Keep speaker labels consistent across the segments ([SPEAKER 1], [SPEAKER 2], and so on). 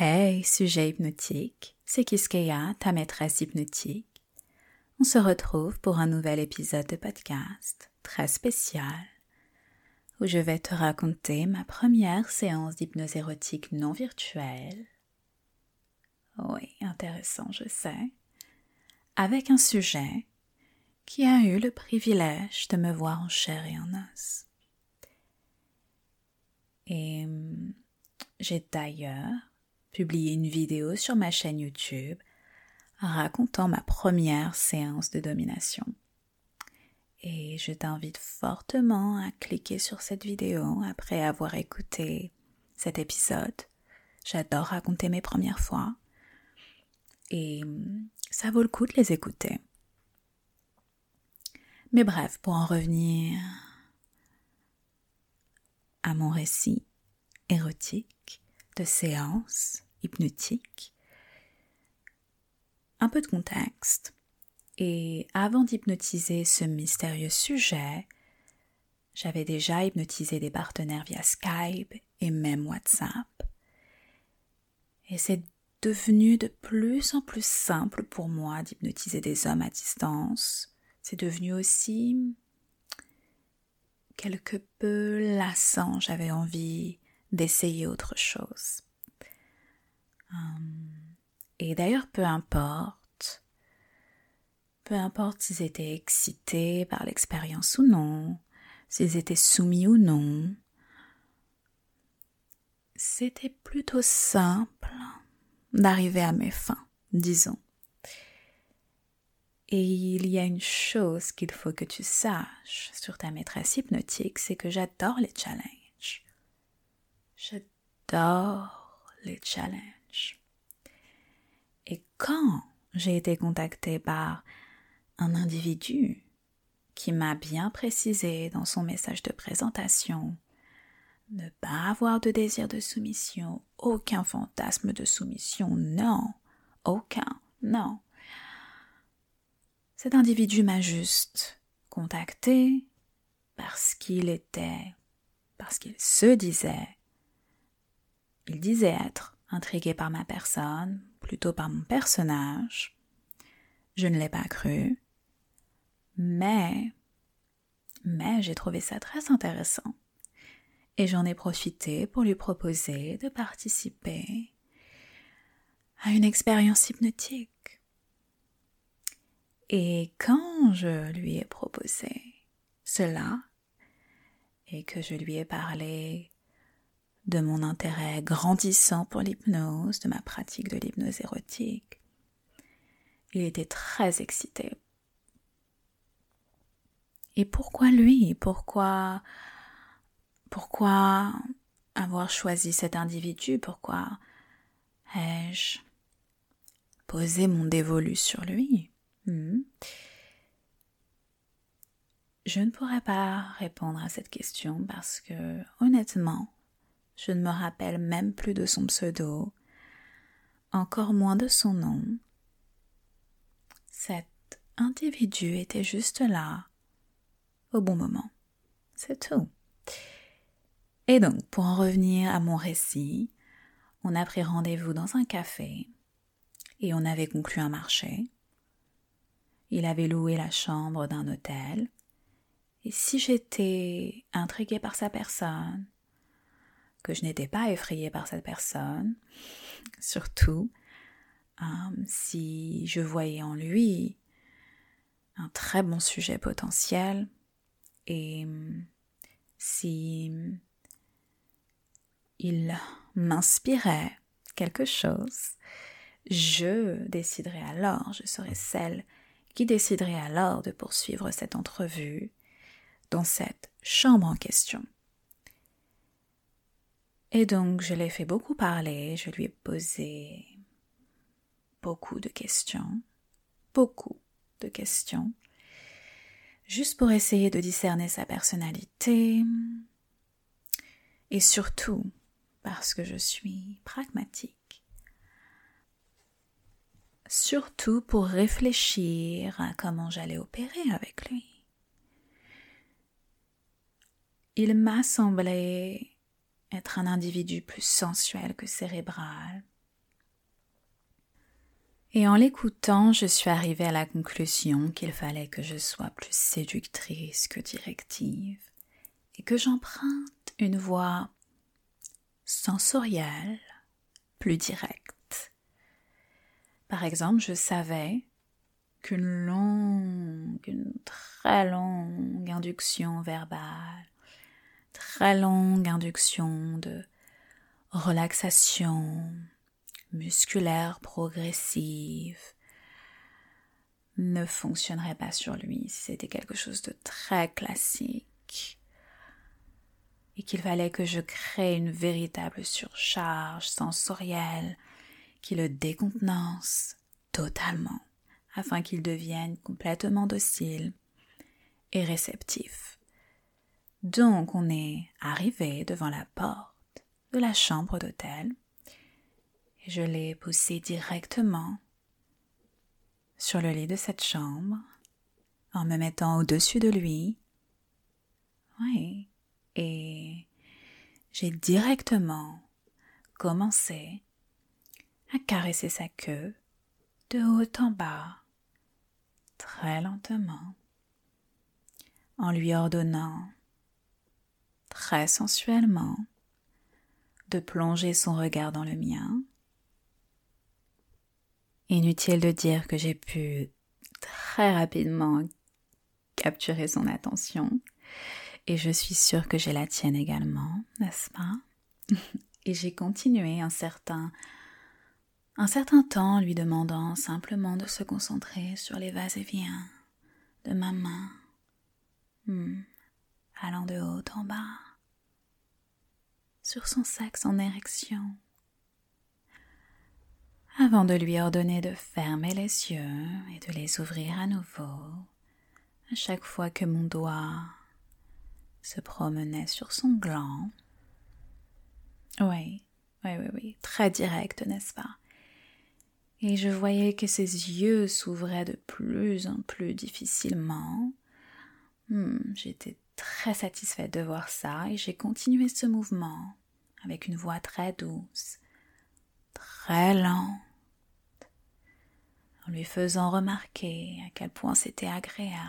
[SPEAKER 1] Hey, sujet hypnotique, c'est Kiskeya, ta maîtresse hypnotique. On se retrouve pour un nouvel épisode de podcast très spécial où je vais te raconter ma première séance d'hypnose érotique non virtuelle. Oui, intéressant, je sais. Avec un sujet qui a eu le privilège de me voir en chair et en os. Et hum, j'ai d'ailleurs publié une vidéo sur ma chaîne YouTube racontant ma première séance de domination. Et je t'invite fortement à cliquer sur cette vidéo après avoir écouté cet épisode. J'adore raconter mes premières fois. Et ça vaut le coup de les écouter. Mais bref, pour en revenir à mon récit érotique de séance hypnotique, un peu de contexte. Et avant d'hypnotiser ce mystérieux sujet, j'avais déjà hypnotisé des partenaires via Skype et même WhatsApp. Et c'est devenu de plus en plus simple pour moi d'hypnotiser des hommes à distance. C'est devenu aussi quelque peu lassant. J'avais envie d'essayer autre chose. Hum. Et d'ailleurs, peu importe peu importe s'ils étaient excités par l'expérience ou non, s'ils étaient soumis ou non, c'était plutôt simple d'arriver à mes fins, disons. Et il y a une chose qu'il faut que tu saches sur ta maîtresse hypnotique, c'est que j'adore les challenges. J'adore les challenges. Et quand j'ai été contactée par un individu qui m'a bien précisé dans son message de présentation ne pas avoir de désir de soumission, aucun fantasme de soumission, non, aucun, non. Cet individu m'a juste contacté parce qu'il était, parce qu'il se disait, il disait être intrigué par ma personne, plutôt par mon personnage. Je ne l'ai pas cru. Mais, mais j'ai trouvé ça très intéressant. Et j'en ai profité pour lui proposer de participer à une expérience hypnotique. Et quand je lui ai proposé cela, et que je lui ai parlé de mon intérêt grandissant pour l'hypnose, de ma pratique de l'hypnose érotique, il était très excité. Et pourquoi lui? Pourquoi pourquoi avoir choisi cet individu? Pourquoi ai-je posé mon dévolu sur lui? Hmm? Je ne pourrais pas répondre à cette question parce que, honnêtement, je ne me rappelle même plus de son pseudo, encore moins de son nom. Cet individu était juste là, au bon moment. C'est tout. Et donc, pour en revenir à mon récit, on a pris rendez-vous dans un café et on avait conclu un marché. Il avait loué la chambre d'un hôtel. Et si j'étais intriguée par sa personne, que je n'étais pas effrayée par cette personne, surtout hein, si je voyais en lui un très bon sujet potentiel, et si il m'inspirait quelque chose, je déciderai alors, je serai celle qui déciderait alors de poursuivre cette entrevue dans cette chambre en question. Et donc je l'ai fait beaucoup parler, je lui ai posé beaucoup de questions, beaucoup de questions, juste pour essayer de discerner sa personnalité et surtout parce que je suis pragmatique. Surtout pour réfléchir à comment j'allais opérer avec lui. Il m'a semblé être un individu plus sensuel que cérébral, Et en l'écoutant, je suis arrivée à la conclusion qu'il fallait que je sois plus séductrice que directive et que j'emprunte une voix sensorielle, plus directe. Par exemple, je savais qu'une longue, une très longue induction verbale, très longue induction de relaxation musculaire progressive ne fonctionnerait pas sur lui si c'était quelque chose de très classique et qu'il fallait que je crée une véritable surcharge sensorielle qui le décontenance totalement afin qu'il devienne complètement docile et réceptif. Donc on est arrivé devant la porte de la chambre d'hôtel et je l'ai poussé directement sur le lit de cette chambre en me mettant au-dessus de lui. Oui, et j'ai directement commencé à caresser sa queue de haut en bas, très lentement, en lui ordonnant très sensuellement de plonger son regard dans le mien. Inutile de dire que j'ai pu très rapidement capturer son attention et je suis sûre que j'ai la tienne également, n'est-ce pas? Et j'ai continué un certain un certain temps lui demandant simplement de se concentrer sur les vas-et-viens de ma main, hmm, allant de haut en bas sur son sexe en érection, avant de lui ordonner de fermer les yeux et de les ouvrir à nouveau à chaque fois que mon doigt se promenait sur son gland. Oui, oui, oui, oui, très direct, n'est-ce pas? Et je voyais que ses yeux s'ouvraient de plus en plus difficilement. Hmm, j'étais très satisfaite de voir ça et j'ai continué ce mouvement avec une voix très douce, très lente, en lui faisant remarquer à quel point c'était agréable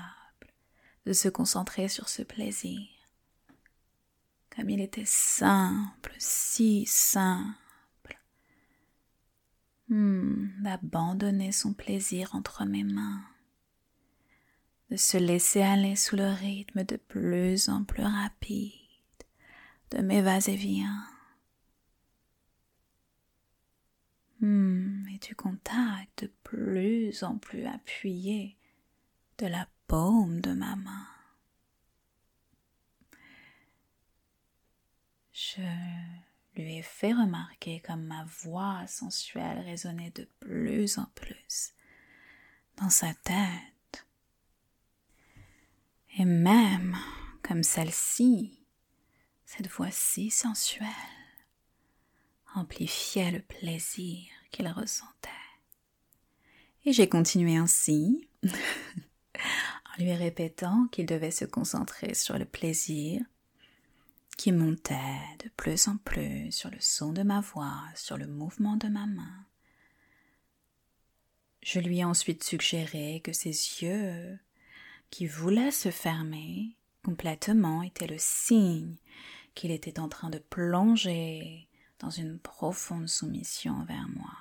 [SPEAKER 1] de se concentrer sur ce plaisir, comme il était simple, si simple, hmm, d'abandonner son plaisir entre mes mains de se laisser aller sous le rythme de plus en plus rapide de mes vas-et-viens. Hmm, et du contact de plus en plus appuyé de la paume de ma main. Je lui ai fait remarquer comme ma voix sensuelle résonnait de plus en plus dans sa tête et même comme celle-ci, cette voix si sensuelle amplifiait le plaisir qu'il ressentait. Et j'ai continué ainsi, en lui répétant qu'il devait se concentrer sur le plaisir qui montait de plus en plus sur le son de ma voix, sur le mouvement de ma main. Je lui ai ensuite suggéré que ses yeux qui voulait se fermer complètement était le signe qu'il était en train de plonger dans une profonde soumission vers moi.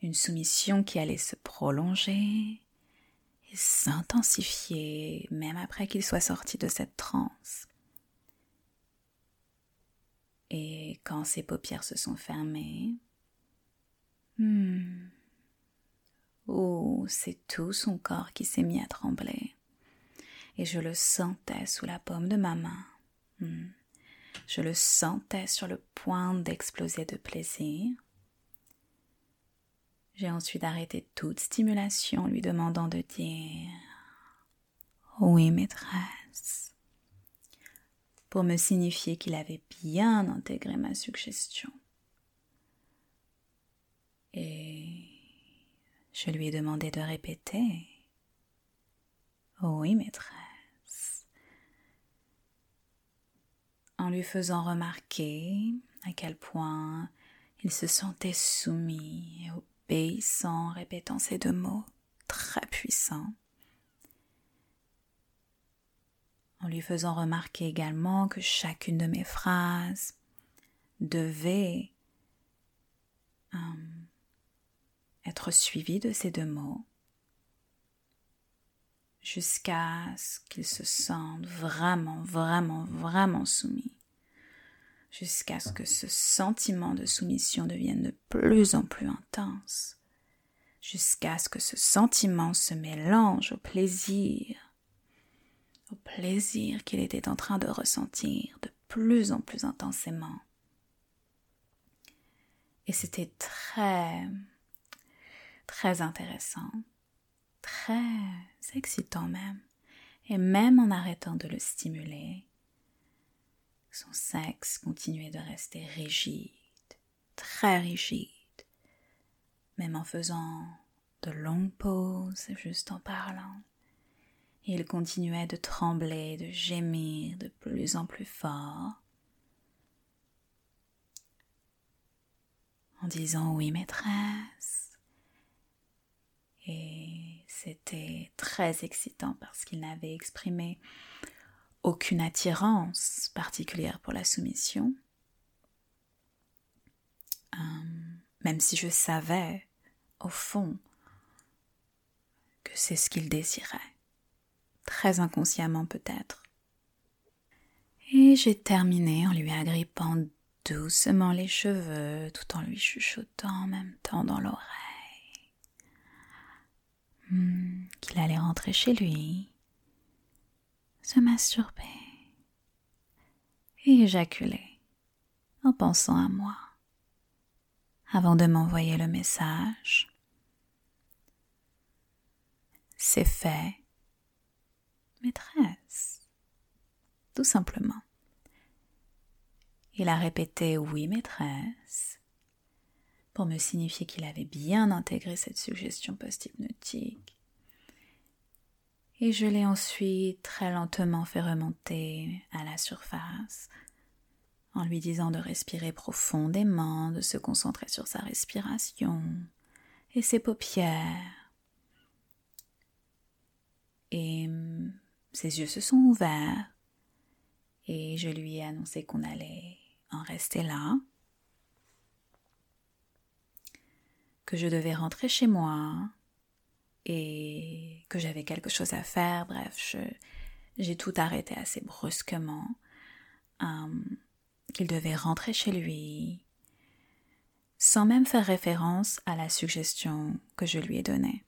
[SPEAKER 1] Une soumission qui allait se prolonger et s'intensifier même après qu'il soit sorti de cette transe. Et quand ses paupières se sont fermées, hmm, Oh, c'est tout son corps qui s'est mis à trembler. Et je le sentais sous la paume de ma main. Hmm. Je le sentais sur le point d'exploser de plaisir. J'ai ensuite arrêté toute stimulation, lui demandant de dire Oui, maîtresse, pour me signifier qu'il avait bien intégré ma suggestion. Et je lui ai demandé de répéter. Oui, maîtresse. En lui faisant remarquer à quel point il se sentait soumis au obéissant, répétant ces deux mots très puissants, en lui faisant remarquer également que chacune de mes phrases devait euh, être suivie de ces deux mots jusqu'à ce qu'il se sente vraiment, vraiment, vraiment soumis, jusqu'à ce que ce sentiment de soumission devienne de plus en plus intense, jusqu'à ce que ce sentiment se mélange au plaisir, au plaisir qu'il était en train de ressentir de plus en plus intensément. Et c'était très, très intéressant très excitant même, et même en arrêtant de le stimuler, son sexe continuait de rester rigide, très rigide, même en faisant de longues pauses juste en parlant. Il continuait de trembler, de gémir de plus en plus fort, en disant oui maîtresse. Et c'était très excitant parce qu'il n'avait exprimé aucune attirance particulière pour la soumission. Euh, même si je savais, au fond, que c'est ce qu'il désirait. Très inconsciemment peut-être. Et j'ai terminé en lui agrippant doucement les cheveux tout en lui chuchotant en même temps dans l'oreille. Hmm, qu'il allait rentrer chez lui, se masturber et éjaculer en pensant à moi avant de m'envoyer le message. C'est fait, maîtresse, tout simplement. Il a répété oui, maîtresse, pour me signifier qu'il avait bien intégré cette suggestion post-hypnotique. Et je l'ai ensuite très lentement fait remonter à la surface, en lui disant de respirer profondément, de se concentrer sur sa respiration et ses paupières. Et mm, ses yeux se sont ouverts, et je lui ai annoncé qu'on allait en rester là, que je devais rentrer chez moi et que j'avais quelque chose à faire. Bref, j'ai tout arrêté assez brusquement. Hum, qu'il devait rentrer chez lui, sans même faire référence à la suggestion que je lui ai donnée.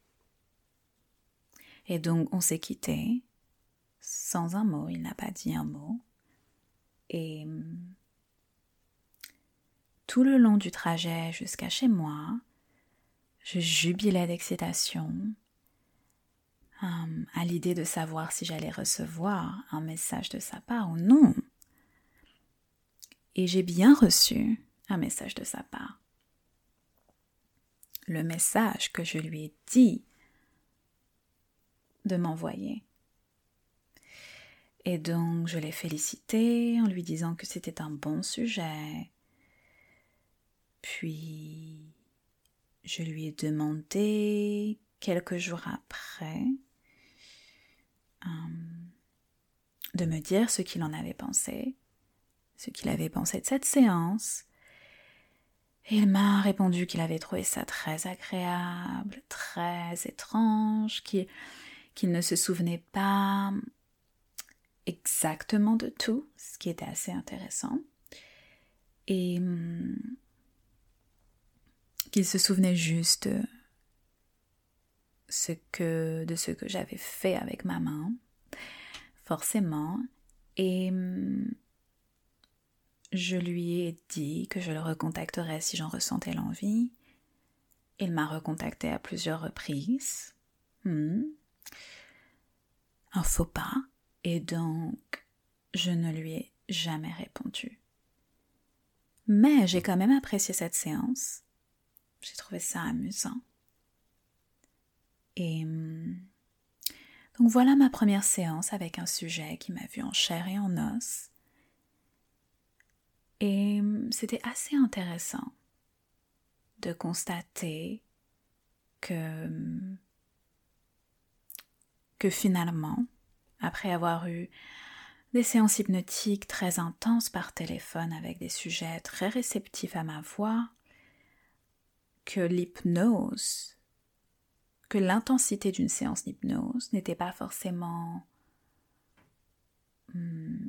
[SPEAKER 1] Et donc on s'est quitté, sans un mot, il n'a pas dit un mot. Et hum, tout le long du trajet jusqu'à chez moi, je jubilais d'excitation hum, à l'idée de savoir si j'allais recevoir un message de sa part ou non. Et j'ai bien reçu un message de sa part. Le message que je lui ai dit de m'envoyer. Et donc je l'ai félicité en lui disant que c'était un bon sujet. Puis je lui ai demandé quelques jours après euh, de me dire ce qu'il en avait pensé, ce qu'il avait pensé de cette séance. Il m'a répondu qu'il avait trouvé ça très agréable, très étrange, qu'il ne se souvenait pas exactement de tout, ce qui était assez intéressant. Et hum, qu'il se souvenait juste ce que, de ce que j'avais fait avec ma main, forcément, et hum, je lui ai dit que je le recontacterais si j'en ressentais l'envie. Il m'a recontacté à plusieurs reprises. Hmm. Un faux pas. Et donc, je ne lui ai jamais répondu. Mais j'ai quand même apprécié cette séance. J'ai trouvé ça amusant. Et hum, donc voilà ma première séance avec un sujet qui m'a vu en chair et en os. Et hum, c'était assez intéressant de constater que, que finalement, après avoir eu des séances hypnotiques très intenses par téléphone avec des sujets très réceptifs à ma voix, que l'hypnose, que l'intensité d'une séance d'hypnose n'était pas forcément hmm,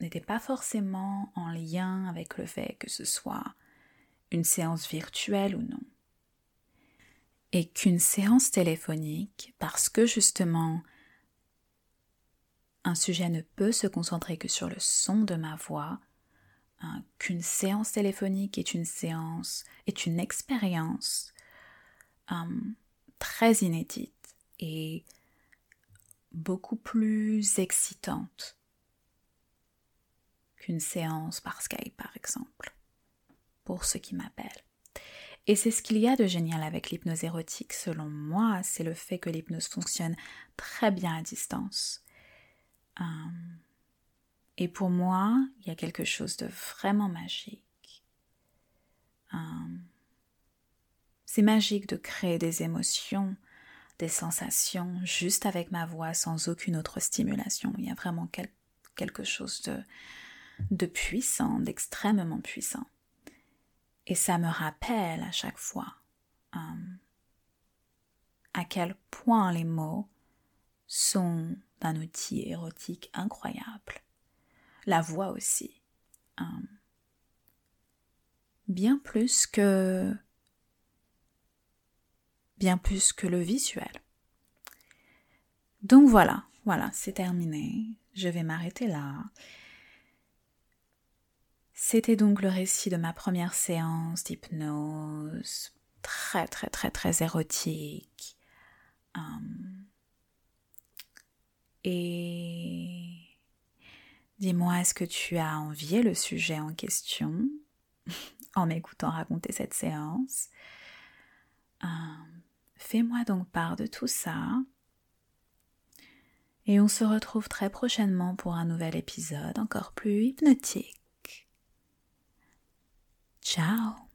[SPEAKER 1] n'était pas forcément en lien avec le fait que ce soit une séance virtuelle ou non. Et qu'une séance téléphonique, parce que justement un sujet ne peut se concentrer que sur le son de ma voix, hein, qu'une séance téléphonique est une séance, est une expérience hum, très inédite et beaucoup plus excitante qu'une séance par Skype par exemple, pour ceux qui m'appellent. Et c'est ce qu'il y a de génial avec l'hypnose érotique selon moi, c'est le fait que l'hypnose fonctionne très bien à distance. Hum, et pour moi, il y a quelque chose de vraiment magique. C'est magique de créer des émotions, des sensations juste avec ma voix sans aucune autre stimulation. Il y a vraiment quelque chose de, de puissant, d'extrêmement puissant. Et ça me rappelle à chaque fois à quel point les mots sont un outil érotique incroyable. La voix aussi. Hum, bien plus que bien plus que le visuel. Donc voilà, voilà, c'est terminé. Je vais m'arrêter là. C'était donc le récit de ma première séance d'hypnose, très très très très érotique. Hum. Et dis-moi, est-ce que tu as envié le sujet en question en m'écoutant raconter cette séance? Hum. Fais-moi donc part de tout ça. Et on se retrouve très prochainement pour un nouvel épisode encore plus hypnotique. Ciao